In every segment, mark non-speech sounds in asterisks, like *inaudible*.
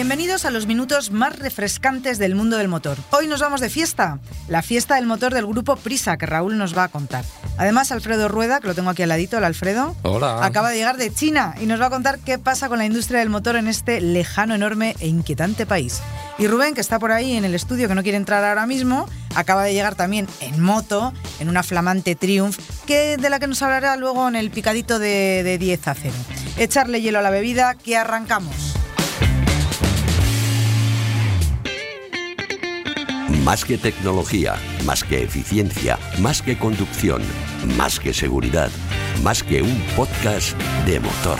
Bienvenidos a los minutos más refrescantes del mundo del motor. Hoy nos vamos de fiesta, la fiesta del motor del grupo Prisa, que Raúl nos va a contar. Además, Alfredo Rueda, que lo tengo aquí al ladito, el Alfredo, Hola. acaba de llegar de China y nos va a contar qué pasa con la industria del motor en este lejano, enorme e inquietante país. Y Rubén, que está por ahí en el estudio, que no quiere entrar ahora mismo, acaba de llegar también en moto, en una flamante Triumph, que, de la que nos hablará luego en el picadito de, de 10 a 0. Echarle hielo a la bebida, que arrancamos. Más que tecnología, más que eficiencia, más que conducción, más que seguridad, más que un podcast de motor.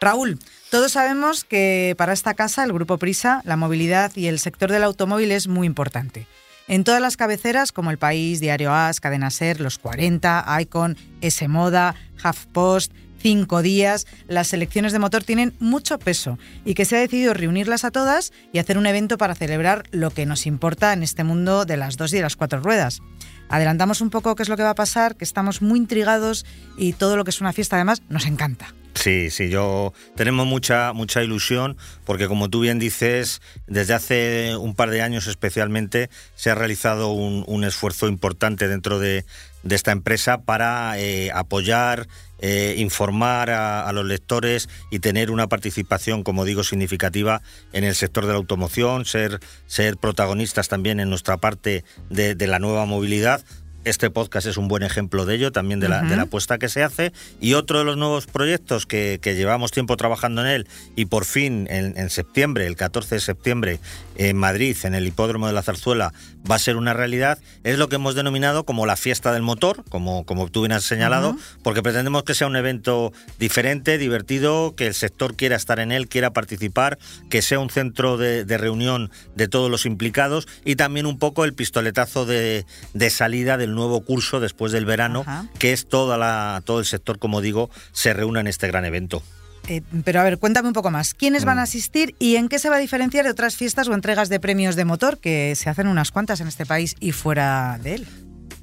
Raúl, todos sabemos que para esta casa, el Grupo Prisa, la movilidad y el sector del automóvil es muy importante. En todas las cabeceras, como El País, Diario As, Cadena Ser, Los 40, Icon, S Moda, HuffPost, Cinco Días, las selecciones de motor tienen mucho peso y que se ha decidido reunirlas a todas y hacer un evento para celebrar lo que nos importa en este mundo de las dos y de las cuatro ruedas. Adelantamos un poco qué es lo que va a pasar, que estamos muy intrigados y todo lo que es una fiesta además nos encanta. Sí, sí, yo tenemos mucha mucha ilusión porque como tú bien dices, desde hace un par de años especialmente se ha realizado un, esfuerzo importante dentro de, esta empresa para eh, apoyar, eh, informar a, los lectores y tener una participación, como digo, significativa en el sector de la automoción, ser, ser protagonistas también en nuestra parte de la nueva movilidad este podcast es un buen ejemplo de ello, también de la, uh -huh. de la apuesta que se hace. Y otro de los nuevos proyectos que, que llevamos tiempo trabajando en él y por fin en, en, septiembre, el 14 de septiembre, en Madrid, en el hipódromo de la Zarzuela, va a ser una realidad, es lo que hemos denominado como la fiesta del motor, como, como tú bien has señalado, uh -huh. porque pretendemos que sea un evento diferente, divertido, que el sector quiera estar en él, quiera participar, que sea un centro de, de reunión de todos los implicados y también un poco el pistoletazo de, de salida del nuevo curso después del verano, Ajá. que es toda la, todo el sector, como digo, se reúne en este gran evento. Eh, pero a ver, cuéntame un poco más. ¿Quiénes van a asistir y en qué se va a diferenciar de otras fiestas o entregas de premios de motor que se hacen unas cuantas en este país y fuera de él?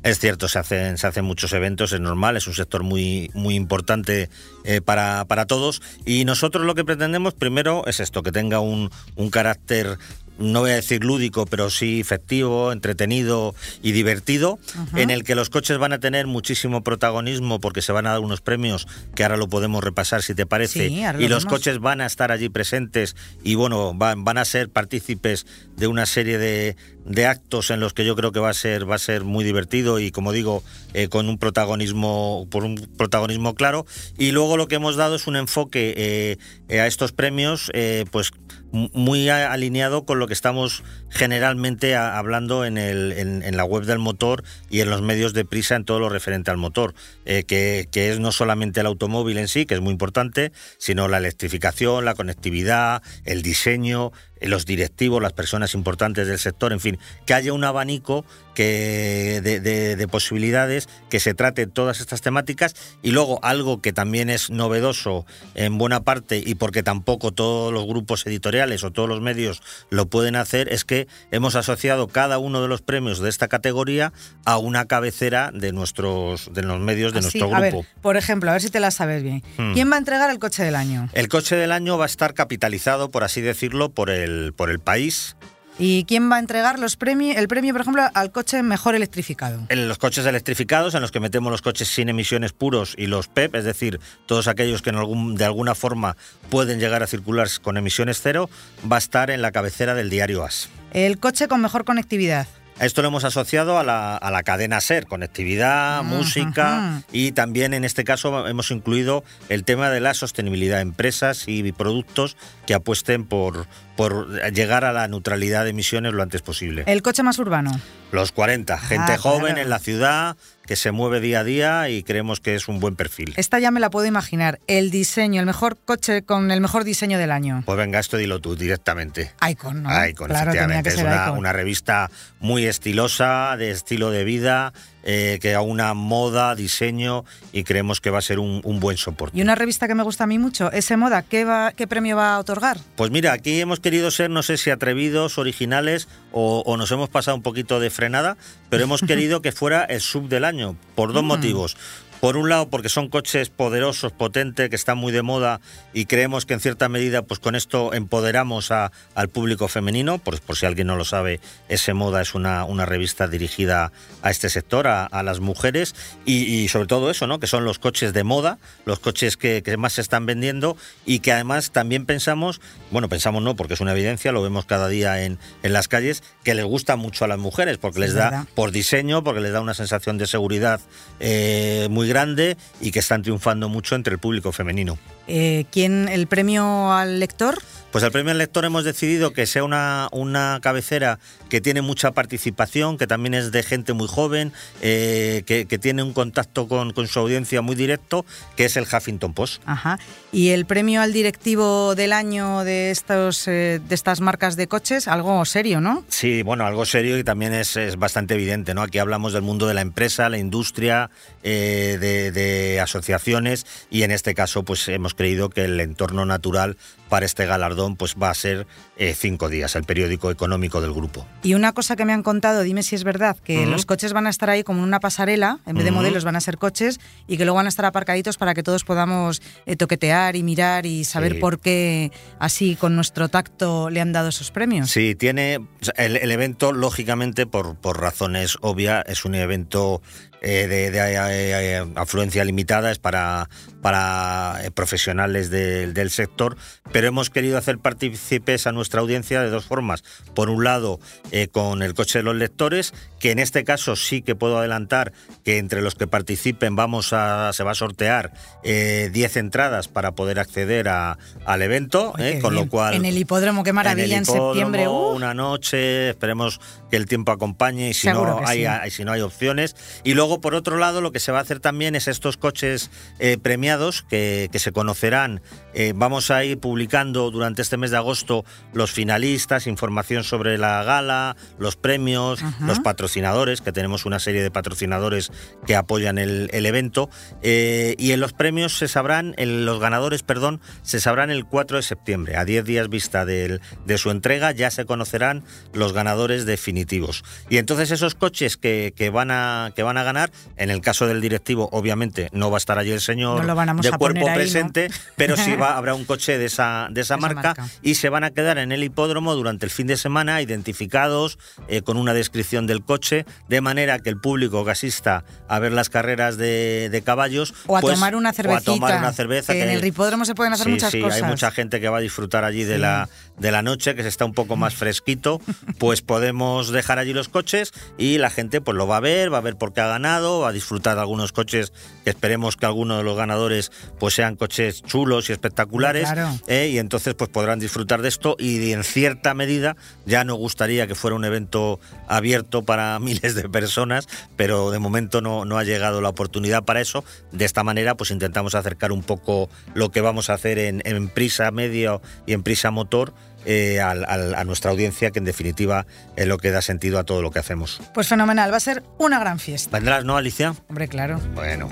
Es cierto, se hacen, se hacen muchos eventos, es normal, es un sector muy, muy importante eh, para, para todos. Y nosotros lo que pretendemos primero es esto, que tenga un, un carácter no voy a decir lúdico, pero sí efectivo, entretenido y divertido, uh -huh. en el que los coches van a tener muchísimo protagonismo porque se van a dar unos premios que ahora lo podemos repasar si te parece, sí, y los coches van a estar allí presentes y bueno, van, van a ser partícipes de una serie de, de, actos en los que yo creo que va a ser, va a ser muy divertido y como digo, eh, con un protagonismo, por un protagonismo claro. Y luego lo que hemos dado es un enfoque eh, a estos premios, eh, pues muy alineado con lo que estamos generalmente hablando en, el, en, la web del motor y en los medios de prisa en todo lo referente al motor, eh, que, que, es no solamente el automóvil en sí, que es muy importante, sino la electrificación, la conectividad, el diseño, los directivos, las personas importantes del sector, en fin, que haya un abanico que de, de, de, posibilidades, que se trate todas estas temáticas y luego algo que también es novedoso en buena parte y porque tampoco todos los grupos editoriales o todos los medios lo pueden hacer, es que hemos asociado cada uno de los premios de esta categoría a una cabecera de nuestros de los medios de Así, nuestro grupo. A ver, por ejemplo, a ver si te la sabes bien. Hmm. ¿Quién va a entregar el coche del año? El coche del año va a estar capitalizado, por así decirlo, por el, por el país ¿Y quién va a entregar los premios, el premio, por ejemplo, al coche mejor electrificado? En los coches electrificados, en los que metemos los coches sin emisiones puros y los PEP, es decir, todos aquellos que en algún, de alguna forma pueden llegar a circular con emisiones cero, va a estar en la cabecera del diario AS. El coche con mejor conectividad. Esto lo hemos asociado a la, a la cadena SER, conectividad, música y también en este caso hemos incluido el tema de la sostenibilidad, empresas y productos que apuesten por, por llegar a la neutralidad de emisiones lo antes posible. ¿El coche más urbano? Los 40, gente Ah, joven claro. en la ciudad que se mueve día a día y creemos que es un buen perfil. Esta ya me la puedo imaginar. El diseño, el mejor coche con el mejor diseño del año. Pues venga, esto dilo tú directamente. Icon, ¿no? Icon, claro, efectivamente. que es ser una, Icon. una revista muy estilosa, de estilo de vida, eh, que aúna moda, diseño y creemos que va a ser un, un buen soporte. Y una revista que me gusta a mí mucho, ese Moda, ¿qué, va, ¿qué premio va a otorgar? Pues mira, aquí hemos querido ser, no sé si atrevidos, originales o, o nos hemos pasado un poquito de frenada, pero hemos *laughs* querido que fuera el sub del año, por dos Mm. motivos. Por un lado, porque son coches poderosos, potentes, que están muy de moda y creemos que en cierta medida, pues con esto empoderamos a- al público femenino. Por, por si alguien no lo sabe, ese Moda es una, una revista dirigida a este sector, a, a las mujeres y, y sobre todo eso, ¿no? Que son los coches de moda, los coches que, que más se están vendiendo y que además también pensamos, bueno, pensamos no, porque es una evidencia, lo vemos cada día en, en las calles, que les gusta mucho a las mujeres, porque Sí, les es da verdad. por diseño, porque les da una sensación de seguridad eh, muy grande y que están triunfando mucho entre el público femenino. Eh, ¿Quién el premio al lector? Pues el premio al lector hemos decidido que sea una, una cabecera que tiene mucha participación, que también es de gente muy joven, eh, que, que tiene un contacto con, con su audiencia muy directo, que es el Huffington Post. Ajá. Y el premio al directivo del año de estos eh, de estas marcas de coches, algo serio, ¿no? Sí, bueno, algo serio y también es, es bastante evidente, ¿no? Aquí hablamos del mundo de la empresa, la industria, eh, de, de asociaciones y en este caso pues hemos creído que el entorno natural para este galardón pues va a ser eh, cinco días, el periódico económico del grupo. Y una cosa que me han contado, dime si es verdad, que los coches van a estar ahí como en una pasarela, en vez de modelos van a ser coches y que luego van a estar aparcaditos para que todos podamos eh, toquetear y mirar y saber Sí. por qué así con nuestro tacto le han dado esos premios. Sí, tiene el, el evento, lógicamente, por, por razones obvias, es un evento eh, de, de, eh, eh, afluencia limitada, es para, para eh, profesionales del- del sector, pero hemos querido hacer partícipes a nuestra audiencia de dos formas. Por un lado, eh, con el coche de los lectores, que en este caso sí que puedo adelantar que entre los que participen vamos a, se va a sortear eh, 10 entradas para poder acceder a- al evento, eh, con lo bien. cual... En el hipódromo, qué maravilla, en, hipódromo, septiembre. ¡uh! Una noche, esperemos que el tiempo acompañe y si Seguro no, hay, sí. hay- si no hay opciones. Y luego, por otro lado, lo que se va a hacer también es estos coches eh, premiados que, que se conocerán. Eh, vamos a ir publicando durante este mes de agosto los finalistas, información sobre la gala, los premios, Ajá. los patrocinadores, que tenemos una serie de patrocinadores que apoyan el, el evento. Eh, y en los premios se sabrán, en los ganadores, perdón, se sabrán el 4 de septiembre. A 10 días vista del- de su entrega ya se conocerán los ganadores definitivos. Y entonces esos coches que, que van, a, que van a ganar, en el caso del directivo, obviamente no va a estar allí el señor No de cuerpo presente, pero sí va, *laughs* habrá un coche de esa, de esa Esa marca, marca. y se van a quedar en el hipódromo durante el fin de semana identificados eh, con una descripción del coche, de manera que el público que asista a ver las carreras de, de caballos O a pues, tomar una o a cervecita. tomar una cerveza que en el hipódromo se pueden hacer Sí, muchas sí, cosas. hay mucha gente que va a disfrutar allí de, Sí. la, de la noche, que se está un poco más *laughs* fresquito, pues podemos dejar allí los coches y la gente pues lo va a ver, va a ver por qué ha ganado, va a disfrutar de algunos coches que esperemos que algunos de los ganadores pues sean coches chulos y espectaculares Claro. ¿eh? y entonces pues podrán disfrutar de esto y en cierta medida ya nos gustaría que fuera un evento abierto para *laughs* miles de personas, pero de momento no, no ha llegado la oportunidad para eso. De esta manera pues intentamos acercar un poco lo que vamos a hacer en, en prisa medio y en prisa motor eh, a nuestra audiencia, que en definitiva es lo que da sentido a todo lo que hacemos. Pues fenomenal, va a ser una gran fiesta. ¿Vendrás, no, Alicia? Hombre, claro. Bueno.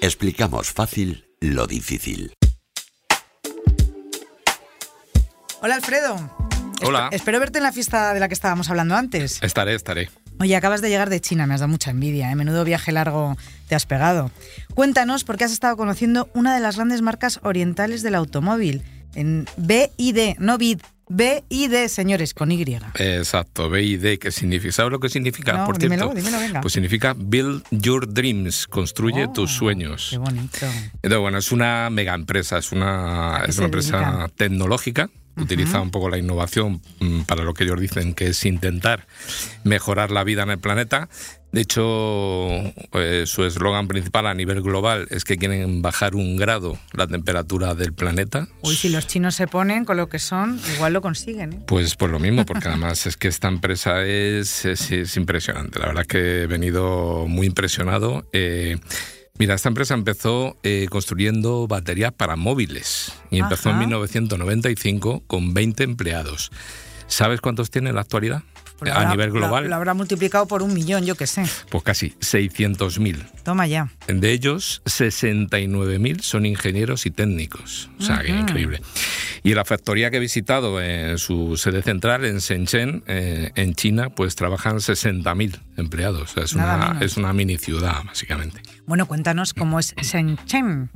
Explicamos fácil lo difícil. Hola, Alfredo. Hola. Espe- espero verte en la fiesta de la que estábamos hablando antes. Estaré, estaré. Oye, acabas de llegar de China, me has dado mucha envidia, ¿eh? menudo viaje largo te has pegado. Cuéntanos por qué has estado conociendo una de las grandes marcas orientales del automóvil, en BID, no BID, BID, señores, con Y. Exacto, BID, ¿qué significa? ¿Sabes lo que significa, No, por dímelo, cierto? dímelo, venga. Pues significa Build Your Dreams, construye Oh, tus sueños. Qué bonito. Entonces, bueno, es una mega empresa, es una, ¿A qué es una empresa dedican? tecnológica utiliza un poco la innovación mm, para lo que ellos dicen que es intentar mejorar la vida en el planeta. De hecho, eh, su eslogan principal a nivel global es que quieren bajar un grado la temperatura del planeta. Uy, si los chinos se ponen con lo que son, igual lo consiguen. ¿eh? Pues por lo mismo, porque *laughs* además es que esta empresa es, es, impresionante. La verdad que he venido muy impresionado. Eh, Mira, esta empresa empezó eh, construyendo baterías para móviles y empezó en 1995 con 20 empleados. ¿Sabes cuántos tiene en la actualidad? Pues a nivel global. Lo, habrá multiplicado por un millón, yo qué sé. Pues casi 600.000. Toma ya. De ellos, 69.000 son ingenieros y técnicos. O sea, que increíble. Y la factoría que he visitado en su sede central, en Shenzhen, eh, en China, pues trabajan 60.000 empleados. es, una, es una mini ciudad, básicamente. Bueno, cuéntanos cómo es Shenzhen.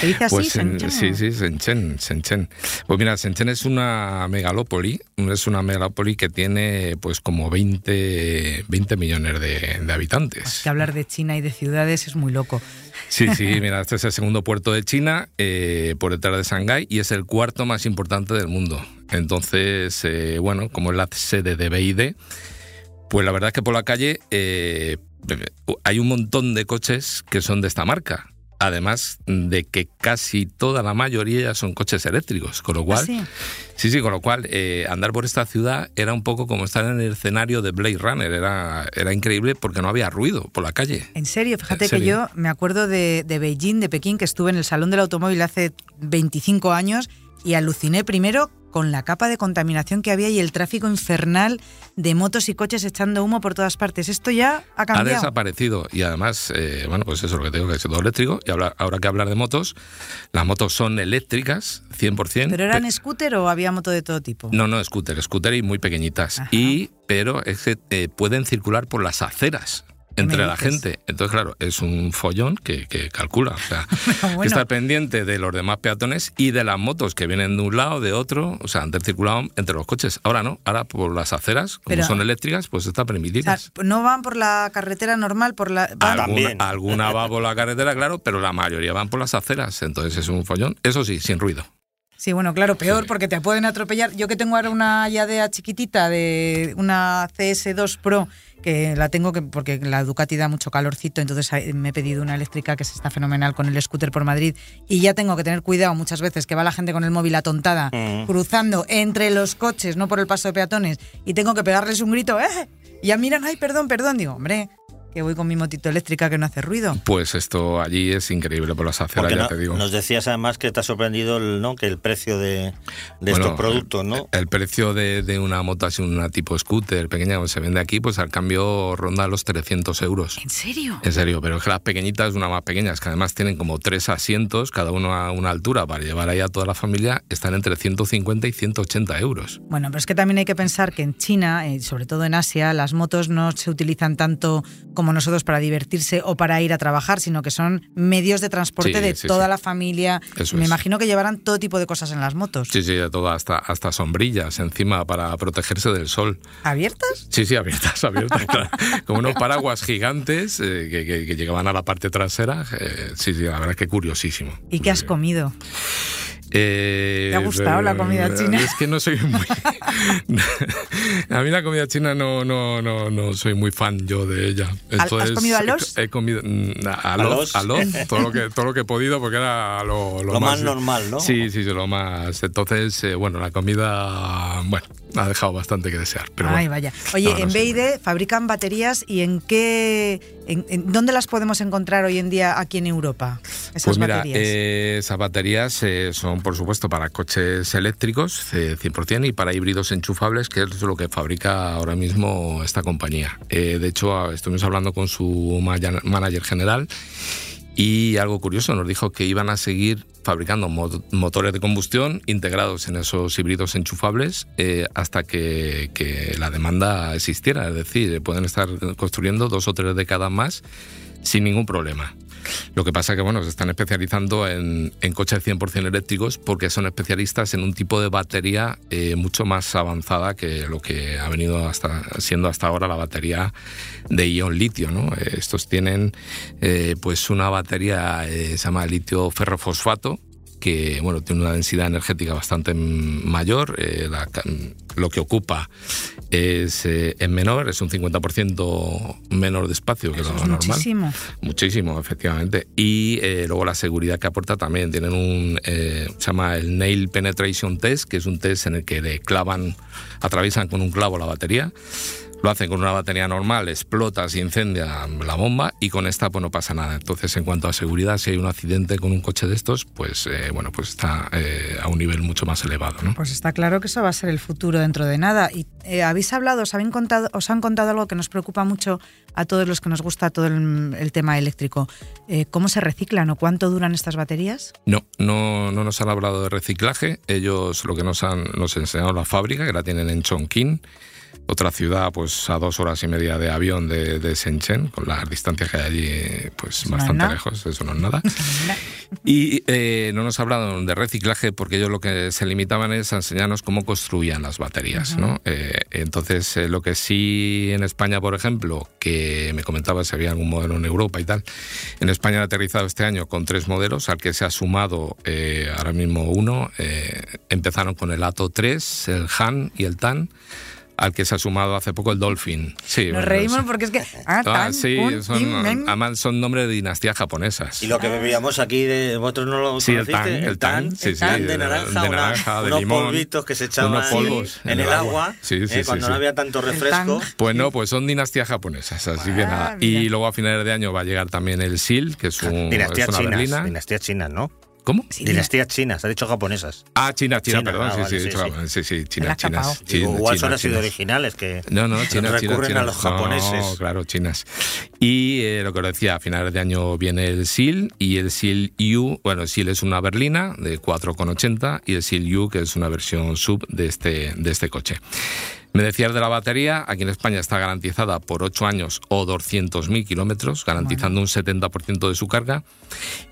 ¿Se dice así? Pues sí, sí, Shenzhen, Shenzhen. Pues mira, Shenzhen es una megalópoli, es una megalópoli que tiene pues como 20, 20 millones de, habitantes. que hablar de China y de ciudades es muy loco. Sí, sí, *laughs* mira, este es el segundo puerto de China, eh, por detrás de Shanghái, y es el cuarto más importante del mundo. Entonces, eh, bueno, como es la sede de BID, pues la verdad es que por la calle eh, hay un montón de coches que son de esta marca. Además de que casi toda la mayoría son coches eléctricos, con lo cual, ¿Ah, sí? sí, con lo cual eh, andar por esta ciudad era un poco como estar en el escenario de Blade Runner, era, era increíble porque no había ruido por la calle. En serio, fíjate que yo me acuerdo de, de Beijing, de Pekín, que estuve en el Salón del Automóvil hace 25 años y aluciné primero con la capa de contaminación que había y el tráfico infernal de motos y coches echando humo por todas partes. Esto ya ha cambiado. Ha desaparecido y además, eh, bueno, pues eso es lo que tengo que decir, todo eléctrico. Y ahora, ahora que hablar de motos, las motos son eléctricas, 100%. ¿Pero eran scooter o había moto de todo tipo? No, no, scooter, scooter y muy pequeñitas. Y, pero es que eh, pueden circular por las aceras entre la gente. Entonces, claro, es un follón que, calcula. O sea, *laughs* que está pendiente de los demás peatones y de las motos que vienen de un lado, de otro. O sea, antes circulaban entre los coches. Ahora no. Ahora por las aceras, como son eléctricas, pues está permitido. no van por la carretera normal, por la. Alguna, alguna va por la carretera, claro, pero la mayoría van por las aceras. Entonces es un follón. Eso sí, sin ruido. Sí, bueno, claro, peor porque te pueden atropellar. Yo que tengo ahora una Yadea chiquitita de una CS2 Pro que la tengo que, porque la Ducati da mucho calorcito, entonces me he pedido una eléctrica que se está fenomenal con el scooter por Madrid y ya tengo que tener cuidado muchas veces que va la gente con el móvil atontada mm. cruzando entre los coches, no por el paso de peatones, y tengo que pegarles un grito, ¡eh! Y ya miran, ay, perdón, perdón, digo, hombre, que voy con mi motito eléctrica que no hace ruido. Pues esto allí es increíble por las aceras, ya te digo. Nos decías además que te ha sorprendido el, ¿no? que el precio de, estos productos, ¿no? El, precio de, una moto así, una tipo scooter pequeña que se vende aquí, pues al cambio ronda los 300 euros. ¿En serio? En serio, pero es que las pequeñitas, una más pequeñas, que además tienen como tres asientos, cada uno a una altura para llevar ahí a toda la familia, están entre 150 y 180 euros. Bueno, pero es que también hay que pensar que en China, y eh, sobre todo en Asia, las motos no se utilizan tanto como nosotros para divertirse o para ir a trabajar, sino que son medios de transporte de toda la familia. Me imagino que llevarán todo tipo de cosas en las motos. Sí, sí, de todo, hasta, hasta sombrillas encima para protegerse del sol. ¿Abiertas? Sí, sí, abiertas, abiertas. *laughs* Como unos paraguas gigantes eh, que, llegaban a la parte trasera. Eh, sí, sí, la verdad es que curiosísimo. ¿Y qué has comido? Eh, ¿Te ha gustado la comida china? Es que no soy muy... *laughs* a mí la comida china no, no, no, no soy muy fan yo de ella. ¿Has comido a los? He, comido mm, a, los, a los, todo lo que todo lo que he podido porque era lo, lo, más, normal, ¿no? Sí, sí, lo más. Entonces, eh, bueno, la comida, bueno, ha dejado bastante que desear. Pero Ay, vaya. Oye, en BID fabrican baterías y en qué, en, dónde las podemos encontrar hoy en día aquí en Europa? Esas pues mira, baterías. Eh, esas baterías eh, son, por supuesto, para coches eléctricos 100% y para híbridos enchufables, que es lo que fabrica ahora mismo esta compañía. de hecho, estuvimos hablando con su manager general y algo curioso, nos dijo que iban a seguir fabricando motores de combustión integrados en esos híbridos enchufables eh, hasta que, que, la demanda existiera. Es decir, pueden estar construyendo dos o tres décadas más sin ningún problema. Lo que pasa que, bueno, se están especializando en, en coches 100% eléctricos porque son especialistas en un tipo de batería eh, mucho más avanzada que lo que ha venido hasta, siendo hasta ahora la batería de ion litio, ¿no? Eh, estos tienen, eh, pues, una batería, se llama litio ferrofosfato, que bueno, tiene una densidad energética bastante mayor. Eh, lo que ocupa es, eh, menor, es un 50% menor de espacio que lo normal. Muchísimo. Muchísimo, efectivamente. Y eh, luego la seguridad que aporta también. Tienen un, se llama el Nail Penetration Test, que es un test en el que le clavan, atraviesan con un clavo la batería lo hacen con una batería normal, explota, se incendia la bomba y con esta pues no pasa nada. Entonces, en cuanto a seguridad, si hay un accidente con un coche de estos, pues eh, bueno, pues está eh, a un nivel mucho más elevado. ¿no? Pues está claro que eso va a ser el futuro dentro de nada. Y eh, habéis hablado, os, habéis contado, os han contado algo que nos preocupa mucho a todos los que nos gusta todo el, tema eléctrico. ¿Cómo se reciclan o cuánto duran estas baterías? No, no, no nos han hablado de reciclaje. Ellos lo que nos han nos enseñado la fábrica, que la tienen en Chongqing otra ciudad pues a dos horas y media de avión de, de Shenzhen, con las distancias que hay allí pues bastante lejos, *laughs* eso no es nada. y eh, no nos hablaron de reciclaje porque ellos lo que se limitaban es a enseñarnos cómo construían las baterías. ¿no? Eh, entonces, eh, lo que sí en España, por ejemplo, que me comentaba si había algún modelo en Europa y tal, en España han aterrizado este año con tres modelos, al que se ha sumado ahora mismo uno. empezaron con el ATO 3, el HAN y el TAN al que se ha sumado hace poco el Dolphin. Sí, Nos reímos porque es que. Ah, ah sí, son, además son nombres de dinastías japonesas. Y lo que bebíamos aquí, de, vosotros no lo sí, el tan, el tan, sí, sí, de, naranja, de, naranja, de unos polvitos que se echaban polvos en, el agua, eh, cuando no había tanto refresco. Pues no, pues son dinastías japonesas, así que nada. Y luego a finales de año va a llegar también el SIL, que es, un, dinastías es una chinas, berlina. Dinastías chinas, ¿no? ¿Cómo? Dinastías chinas, ha dicho japonesas. Ah, China, China, perdón, sí, sí, sí, sí, chinas, chinas. igual son así originales que no, no, *laughs* chinas, recurren a los japoneses. No, claro, chinas. Y eh, lo que os decía, a finales de año viene el SIL y el SIL U, bueno, el SIL es una berlina de 4,80 y el SIL U, que es una versión sub de este, de este coche. Me decías de la batería, aquí en España está garantizada por 8 años o 200.000 kilómetros, garantizando un 70% de su carga.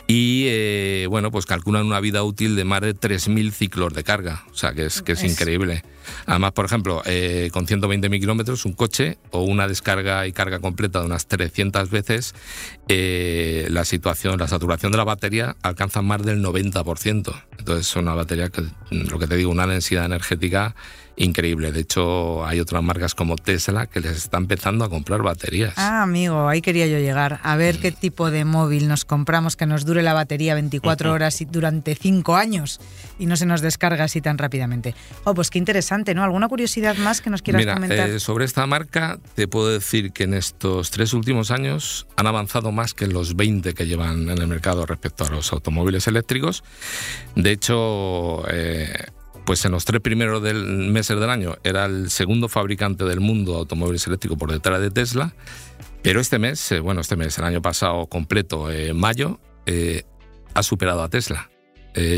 Y eh, bueno, pues calculan una vida útil de más de 3.000 ciclos de carga, o sea que es, que es, increíble. Además, por ejemplo, eh, con 120.000 kilómetros, un coche o una descarga y carga completa de unas 300 veces, eh, la situación, la saturación de la batería alcanza más del 90%. Entonces, es una batería que, lo que te digo, una densidad energética increíble. De hecho, hay otras marcas como Tesla que les está empezando a comprar baterías. Ah, amigo, ahí quería yo llegar. A ver qué tipo de móvil nos compramos que nos dure la batería 24 horas y durante 5 años y no se nos descarga así tan rápidamente. Oh, pues qué interesante, ¿no? ¿Alguna curiosidad más que nos quieras comentar? Eh, sobre esta marca, te puedo decir que en estos tres últimos años han avanzado más que los 20 que llevan en el mercado respecto a los automóviles eléctricos. De hecho, eh, pues en los tres primeros meses del año era el segundo fabricante del mundo de automóviles eléctricos por detrás de Tesla. Pero este mes, eh, bueno, este mes, el año pasado completo, en eh, mayo, eh, ha superado a Tesla.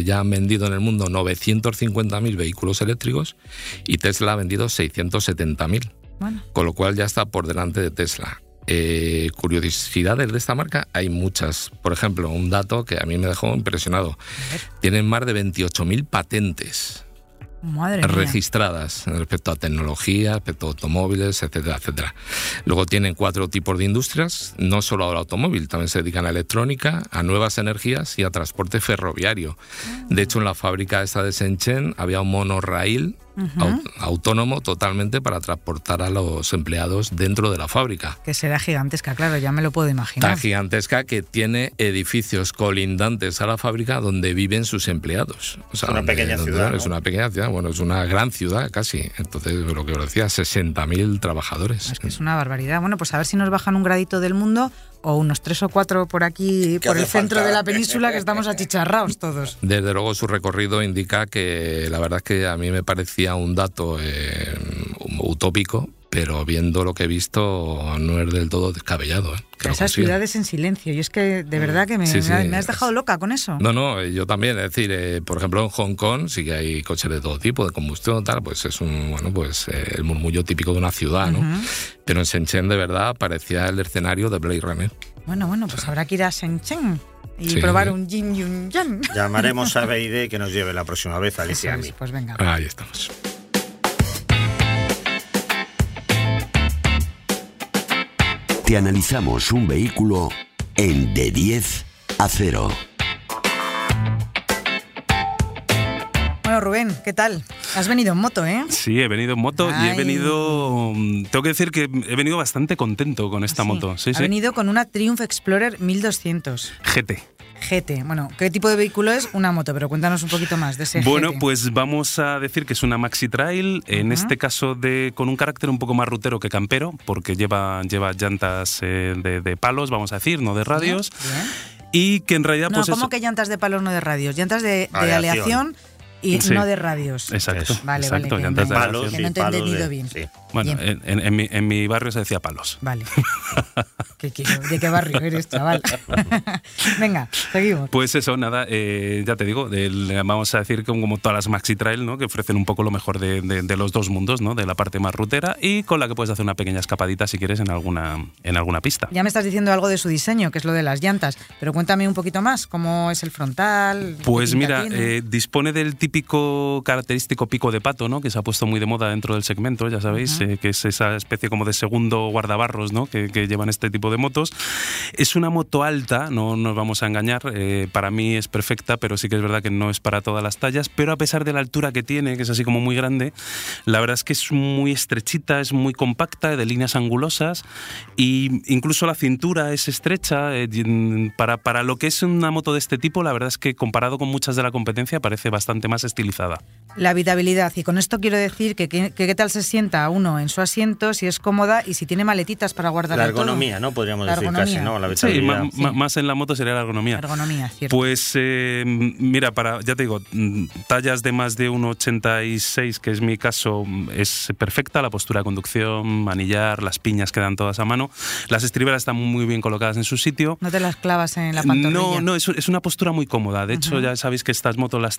ya han vendido en el mundo 950.000 vehículos eléctricos y Tesla ha vendido 670.000. Con lo cual ya está por delante de Tesla. curiosidades de esta marca hay muchas. Por ejemplo, un dato que a mí me dejó impresionado. Tienen más de 28.000 patentes registradas respecto a tecnología, respecto a automóviles, etcétera, etcétera. Luego tienen cuatro tipos de industrias, no solo al automóvil, también se dedican a electrónica, a nuevas energías y a transporte ferroviario. De hecho, en la fábrica esta de Shenzhen había un monorraíl autónomo totalmente para transportar a los empleados dentro de la fábrica. Que será gigantesca, claro, ya me lo puedo imaginar. Está gigantesca que tiene edificios colindantes a la fábrica donde viven sus empleados. es una pequeña ciudad. Es una pequeña ciudad, bueno, es una gran ciudad casi. Entonces, lo que os decía, 60.000 trabajadores. Es que es una barbaridad. Bueno, pues a ver si nos bajan un gradito del mundo o unos tres o cuatro por aquí, por el centro de la península, que estamos achicharrados todos. Desde luego su recorrido indica que la verdad es que a mí me parecía un dato eh, utópico, pero viendo lo que he visto no es del todo descabellado. ¿eh? Esas ciudades en silencio. Y es que de verdad que me, has dejado loca con eso. No, no, yo también. Es decir, eh, por ejemplo, en Hong Kong sí que hay coches de todo tipo, de combustión, tal, pues es un, bueno, pues eh, el murmullo típico de una ciudad, ¿no? Pero en Shenzhen de verdad parecía el escenario de Blade Runner. Bueno, bueno, pues habrá que ir a Shenzhen y probar un yin y un yang. Llamaremos a BID que nos lleve la próxima vez a Alicia. Pues, pues venga. Ahí estamos. Te analizamos un vehículo en de 10 a 0. Bueno, Rubén, ¿qué tal? Has venido en moto, ¿eh? Sí, he venido en moto y he venido. Mm, tengo que decir que he venido bastante contento con esta moto. Sí, ha venido con una Triumph Explorer 1200. GT. GT. Bueno, ¿qué tipo de vehículo es? Una moto, pero cuéntanos un poquito más de ese Bueno, pues vamos a decir que es una Maxi Trail, en este caso de, con un carácter un poco más rutero que campero, porque lleva, lleva llantas eh, de, palos, vamos a decir, no de radios. Y que en realidad... No, pues ¿cómo que llantas de palos, no de radios? Llantas de, de aleación y no de radios. Exacto. Vale, exacto, vale. de palos, que no te he entendido bien. Bueno, en, mi, barrio se decía palos. Vale. *laughs* ¿Qué quiero? ¿De qué barrio eres, chaval? *laughs* Venga, seguimos. Pues eso, nada, eh, ya te digo, vamos a decir que como todas las Maxi Trail, ¿no? que ofrecen un poco lo mejor de, los dos mundos, ¿no? de la parte más rutera y con la que puedes hacer una pequeña escapadita si quieres en alguna, en alguna pista. Ya me estás diciendo algo de su diseño, que es lo de las llantas, pero cuéntame un poquito más, ¿cómo es el frontal? Pues mira, eh, dispone del típico característico pico de pato, ¿no? que se ha puesto muy de moda dentro del segmento, ya sabéis, eh, que es esa especie como de segundo guardabarros ¿no? que, llevan este tipo de motos. Es una moto alta, no nos vamos a engañar, eh, para mí es perfecta, pero sí que es verdad que no es para todas las tallas, pero a pesar de la altura que tiene, que es así como muy grande, la verdad es que es muy estrechita, es muy compacta, de líneas angulosas, y incluso la cintura es estrecha. para, para lo que es una moto de este tipo, la verdad es que comparado con muchas de la competencia parece bastante más estilizada. La habitabilidad, y con esto quiero decir que qué tal se sienta uno en su asiento, si es cómoda y si tiene maletitas para guardar La ergonomía, ¿no? Podríamos decir casi, ¿no? La sí, más en la moto sería la ergonomía. Ergonomía, cierto. Pues eh, mira, para, ya te digo, mm, tallas de más de 1,86, que es mi caso, es perfecta, la postura de conducción, manillar, las piñas quedan todas a mano. Las estriberas están muy bien colocadas en su sitio. ¿No te las clavas en la pantorrilla? No, no, es, es una postura muy cómoda. De hecho, ya sabéis que estas motos las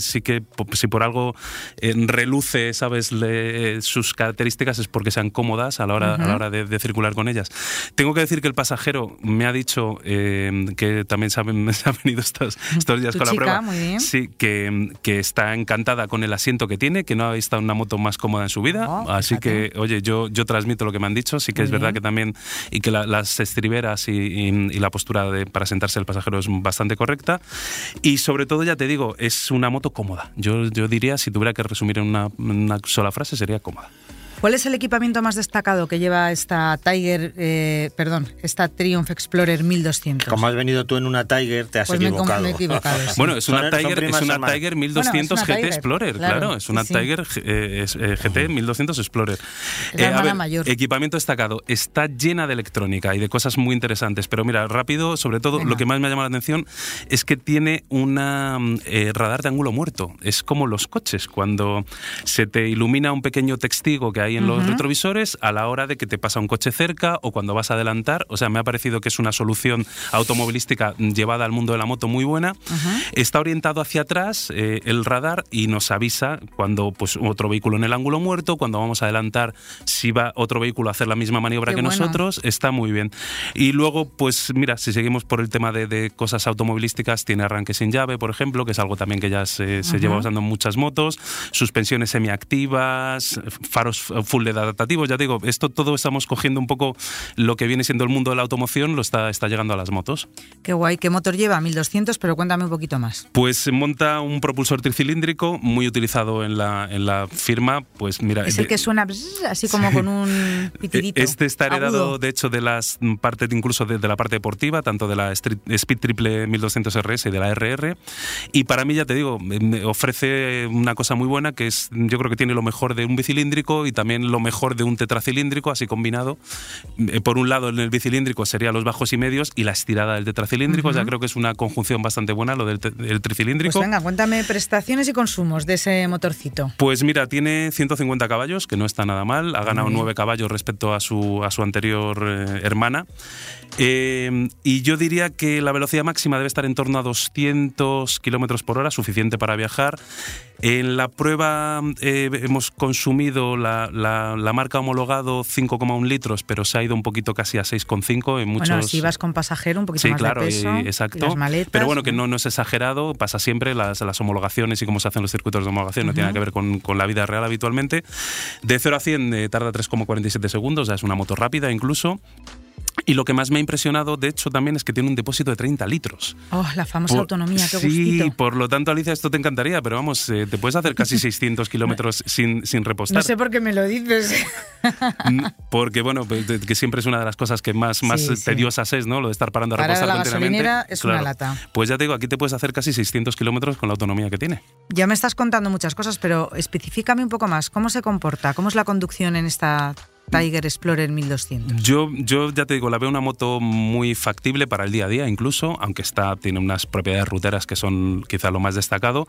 sí que si por algo eh, reluce, ¿sabes? Le, sus características es porque sean cómodas a la hora, a la hora de, circular con ellas. Tengo que decir que el pasajero me ha dicho eh, que también se ha, *laughs* venido estos, estos días con la prueba. Sí, que, que, está encantada con el asiento que tiene, que no ha visto una moto más cómoda en su vida. Oh, Así que, oye, yo, yo transmito lo que me han dicho. Sí que es verdad que también, y que las estriberas y, la postura de, para sentarse el pasajero es bastante correcta. Y sobre todo, ya te digo, es una moto cómoda. Yo, yo diría, si tuviera que resumir en una, una sola frase, sería cómoda. ¿Cuál es el equipamiento más destacado que lleva esta Tiger, eh, perdón, esta Triumph Explorer 1200? Como has venido tú en una Tiger, te has pues equivocado. Me, he equivocado *laughs* Bueno, es una, Tiger, es una Tiger 1200 GT Explorer, claro, es una Tiger GT 1200 Explorer. Eh, a ver, mayor. Equipamiento destacado, está llena de electrónica y de cosas muy interesantes, pero mira, rápido, sobre todo, lo que más me ha llamado la atención es que tiene una eh, radar de ángulo muerto. Es como los coches, cuando se te ilumina un pequeño testigo que hay en los retrovisores a la hora de que te pasa un coche cerca o cuando vas a adelantar. O sea, me ha parecido que es una solución automovilística llevada al mundo de la moto muy buena. Está orientado hacia atrás eh, el radar y nos avisa cuando pues otro vehículo en el ángulo muerto, cuando vamos a adelantar si va otro vehículo a hacer la misma maniobra que nosotros. Está muy bien. Y luego, pues mira, si seguimos por el tema de, cosas automovilísticas, tiene arranque sin llave, por ejemplo, que es algo también que ya se, lleva usando en muchas motos, suspensiones semiactivas, faros full de adaptativos. Ya digo, esto todo estamos cogiendo un poco lo que viene siendo el mundo de la automoción, lo está, está llegando a las motos. Qué guay. ¿Qué motor lleva? 1200, pero cuéntame un poquito más. Pues monta un propulsor tricilíndrico muy utilizado en la, en la firma. Pues mira. Es el que suena así como con un *laughs* e, pitidito. Este está heredado, de hecho, de las partes, incluso de, la parte deportiva, tanto de la Speed Triple 1200 RS y de la RR. Y para mí, ya te digo, me ofrece una cosa muy buena que es, yo creo que tiene lo mejor de un bicilíndrico y también lo mejor de un tetracilíndrico, así combinado. Eh, por un lado, en el bicilíndrico sería los bajos y medios y la estirada del tetracilíndrico. Ya creo que es una conjunción bastante buena lo del, tricilíndrico. Pues venga, cuéntame prestaciones y consumos de ese motorcito. Pues mira, tiene 150 caballos, que no está nada mal. Ha ganado 9 caballos respecto a su, a su anterior eh, hermana. Eh, y yo diría que la velocidad máxima debe estar en torno a 200 kilómetros por hora, suficiente para viajar. En la prueba hemos consumido la, la, marca homologado 5,1 litros, pero se ha ido un poquito casi a 6,5 en muchos... Bueno, si vas con pasajero, un poquito sí, más claro, de peso, exacto. maletas, pero bueno, que no, no es exagerado, pasa siempre, las, las homologaciones y cómo se hacen los circuitos de homologación no tiene que ver con, con, la vida real habitualmente. De 0 a 100 eh, tarda 3,47 segundos, ya es una moto rápida incluso. Y lo que más me ha impresionado, de hecho, también es que tiene un depósito de 30 litros. Oh, la famosa autonomía, qué Sí, por lo tanto, Alicia, esto te encantaría, pero vamos, eh, te puedes hacer casi *laughs* 600 kilómetros sin, sin repostar. No sé por qué me lo dices. Porque, bueno, pues, que siempre es una de las cosas que más, más tediosas es, ¿no? Lo de estar parando a Para repostar la gasolinera es una lata. Pues ya te digo, aquí te puedes hacer casi 600 kilómetros con la autonomía que tiene. Ya me estás contando muchas cosas, pero específicame un poco más. ¿Cómo se comporta? ¿Cómo es la conducción en esta Tiger Explorer 1200? Yo, yo ya te digo, la veo una moto muy factible para el día a día, incluso, aunque está, tiene unas propiedades ruteras que son quizá lo más destacado.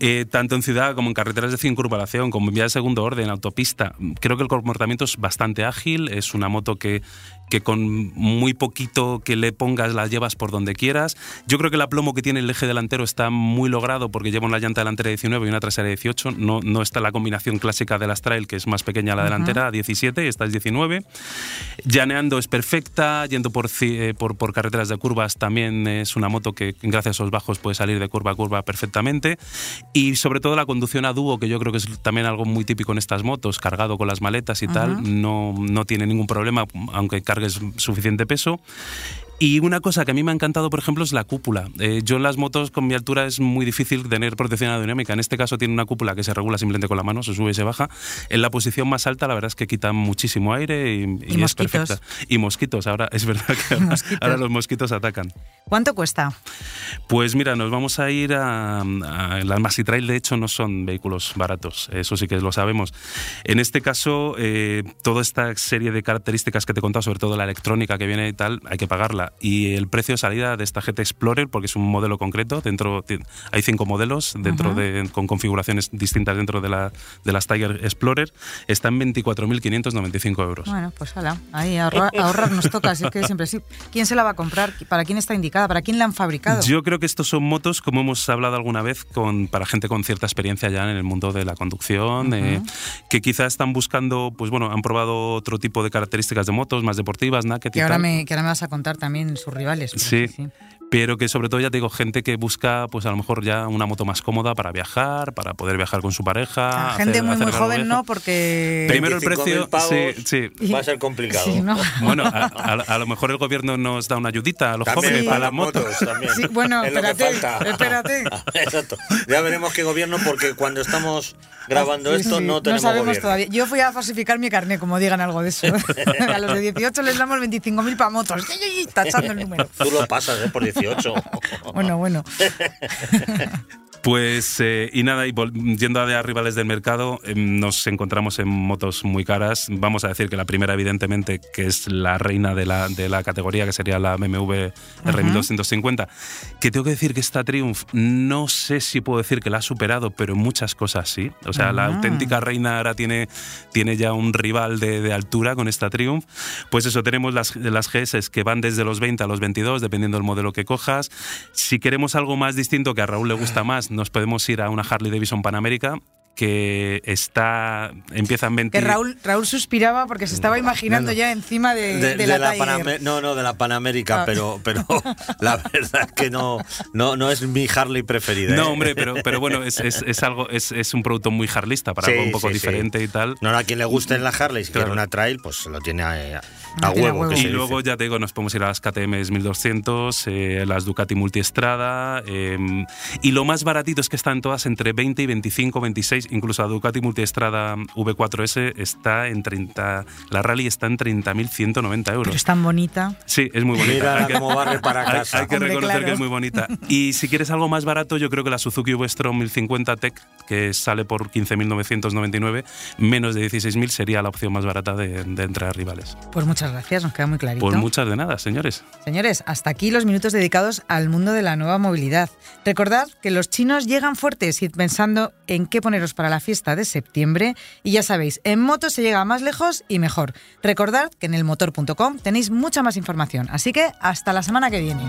Eh, tanto en ciudad como en carreteras de circunvalación, como en vía de segundo orden, autopista. Creo que el comportamiento es bastante ágil, es una moto que, que con muy poquito que le pongas la llevas por donde quieras. Yo creo que el aplomo que tiene el eje delantero está muy logrado porque lleva una llanta delantera 19 y una trasera 18. No, no está la combinación clásica de las trail, que es más pequeña la delantera, 17, y esta es 19. Llaneando es perfecta, yendo por, eh, por, por, carreteras de curvas también es una moto que gracias a los bajos puede salir de curva a curva perfectamente. Y sobre todo la conducción a dúo, que yo creo que es también algo muy típico en estas motos, cargado con las maletas y tal, no, no tiene ningún problema, aunque cargue es suficiente peso. Y una cosa que a mí me ha encantado, por ejemplo, es la cúpula. Eh, yo en las motos con mi altura es muy difícil tener protección aerodinámica. En este caso tiene una cúpula que se regula simplemente con la mano, se sube y se baja. En la posición más alta la verdad es que quita muchísimo aire y, es perfecta. Y mosquitos, ahora es verdad que ahora, los mosquitos atacan. ¿Cuánto cuesta? Pues mira, nos vamos a ir a, las Maxi Trail, de hecho no son vehículos baratos, eso sí que lo sabemos. En este caso, eh, toda esta serie de características que te he contado, sobre todo la electrónica que viene y tal, hay que pagarla y el precio de salida de esta GT Explorer, porque es un modelo concreto, dentro hay cinco modelos dentro de, con configuraciones distintas dentro de, la, de las Tiger Explorer, está en 24.595 euros. Bueno, pues hala, ahí ahorrar, nos toca, así que siempre sí. ¿Quién se la va a comprar? ¿Para quién está indicada? ¿Para quién la han fabricado? Yo creo que estos son motos, como hemos hablado alguna vez, con, para gente con cierta experiencia ya en el mundo de la conducción, eh, que quizás están buscando, pues bueno, han probado otro tipo de características de motos, más deportivas, ¿no? que ahora, me, que ahora me vas a contar también sus rivales. sí, pero que sobre todo ya te digo gente que busca pues a lo mejor ya una moto más cómoda para viajar para poder viajar con su pareja gente muy muy joven no porque primero el precio sí, sí, va a ser complicado. *laughs* Bueno a, lo mejor el gobierno nos da una ayudita a los jóvenes para las motos, sí, bueno espérate espérate. *laughs* Exacto. Ya veremos qué gobierno porque cuando estamos grabando esto no tenemos no sabemos todavía. Yo fui a falsificar mi carnet como digan algo de eso. *laughs* A los de 18 les damos 25.000 para motos. Tachando el número. Tú lo pasas ¿eh? por 18 bueno, bueno. *laughs* Pues, eh, y nada, y yendo a, rivales del mercado, em, nos encontramos en motos muy caras. Vamos a decir que la primera, evidentemente, que es la reina de la, de la categoría, que sería la BMW R1250. Que tengo que decir que esta Triumph, no sé si puedo decir que la ha superado, pero en muchas cosas sí. O sea, la ah. auténtica reina ahora tiene, tiene ya un rival de, de, altura con esta Triumph. Pues eso, tenemos las, las GS que van desde los 20 a los 22, dependiendo del modelo que cojas. Si queremos algo más distinto, que a Raúl le gusta más, nos podemos ir a una Harley Davidson Panamérica que está empieza en 20 que Raúl Raúl suspiraba porque se estaba imaginando ya encima de, de, la, no no de la Panamérica ah. pero pero *laughs* la verdad es que no no no es mi Harley preferida no ¿eh? hombre pero pero bueno es, es, es algo es, es, un producto muy harlista para algo un poco diferente y tal no a quien le guste en la Harley si quiere una trail pues lo tiene a, a huevo, y luego ya te digo, nos podemos ir a las KTM 1200, eh, las Ducati Multiestrada. Eh, y lo más baratito es que están todas entre 20 y 25, 26. Incluso la Ducati Multiestrada V4S está en 30. La Rally está en 30.190 euros. Pero es tan bonita. Sí, es muy bonita. Mira cómo barre para casa. Hay, que reconocer que es muy bonita. Y si quieres algo más barato, yo creo que la Suzuki V-Strom 1050 Tech, que sale por 15.999, menos de 16.000 sería la opción más barata de, de entre rivales. Pues muchas Muchas gracias, nos queda muy clarito. Pues muchas de nada, señores. Señores, hasta aquí los minutos dedicados al mundo de la nueva movilidad. Recordad que los chinos llegan fuertes y pensando en qué poneros para la fiesta de septiembre. Y ya sabéis, en moto se llega más lejos y mejor. Recordad que en elmotor.com tenéis mucha más información. Así que hasta la semana que viene.